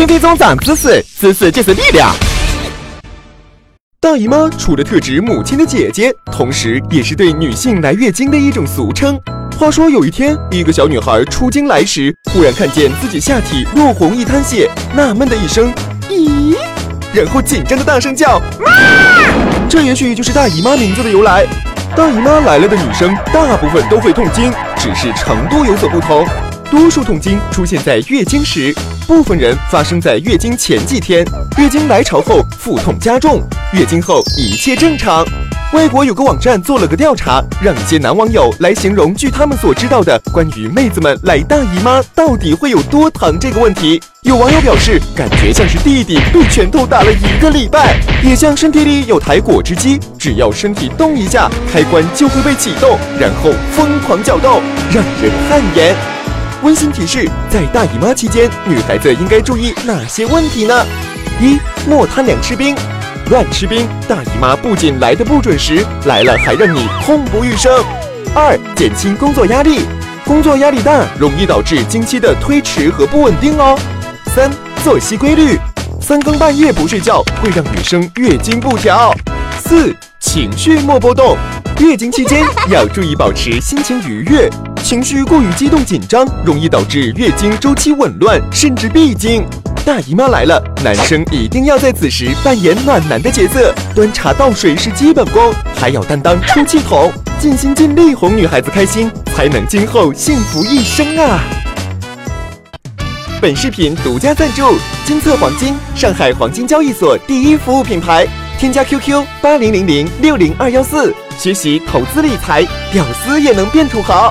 分分钟长知识，知识就是力量。大姨妈除了特指母亲的姐姐，同时也是对女性来月经的一种俗称。话说有一天，一个小女孩出经来时，忽然看见自己下体落红一滩血，纳闷的一声“咦”，然后紧张的大声叫“妈”，这也许就是大姨妈名字的由来。大姨妈来了的女生，大部分都会痛经，只是程度有所不同。多数痛经出现在月经时，部分人发生在月经前几天，月经来潮后腹痛加重，月经后一切正常。外国有个网站做了个调查，让一些男网友来形容，据他们所知道的关于妹子们来大姨妈到底会有多疼这个问题。有网友表示，感觉像是弟弟被拳头打了一个礼拜，也像身体里有台果汁机，只要身体动一下，开关就会被启动，然后疯狂搅动，让人汗颜。温馨提示：在大姨妈期间，女孩子应该注意哪些问题呢？一、莫贪凉吃冰，乱吃冰，大姨妈不仅来的不准时，来了还让你痛不欲生。二、减轻工作压力，工作压力大容易导致经期的推迟和不稳定哦。三、作息规律，三更半夜不睡觉会让女生月经不调。四、情绪莫波动，月经期间要注意保持心情愉悦。情绪过于激动紧张，容易导致月经周期紊乱，甚至闭经。大姨妈来了，男生一定要在此时扮演暖男的角色，端茶倒水是基本功，还要担当出气筒，尽心尽力哄女孩子开心，才能今后幸福一生啊！本视频独家赞助金策黄金，上海黄金交易所第一服务品牌。添加 QQ 八零零零六零二幺四，学习投资理财，屌丝也能变土豪。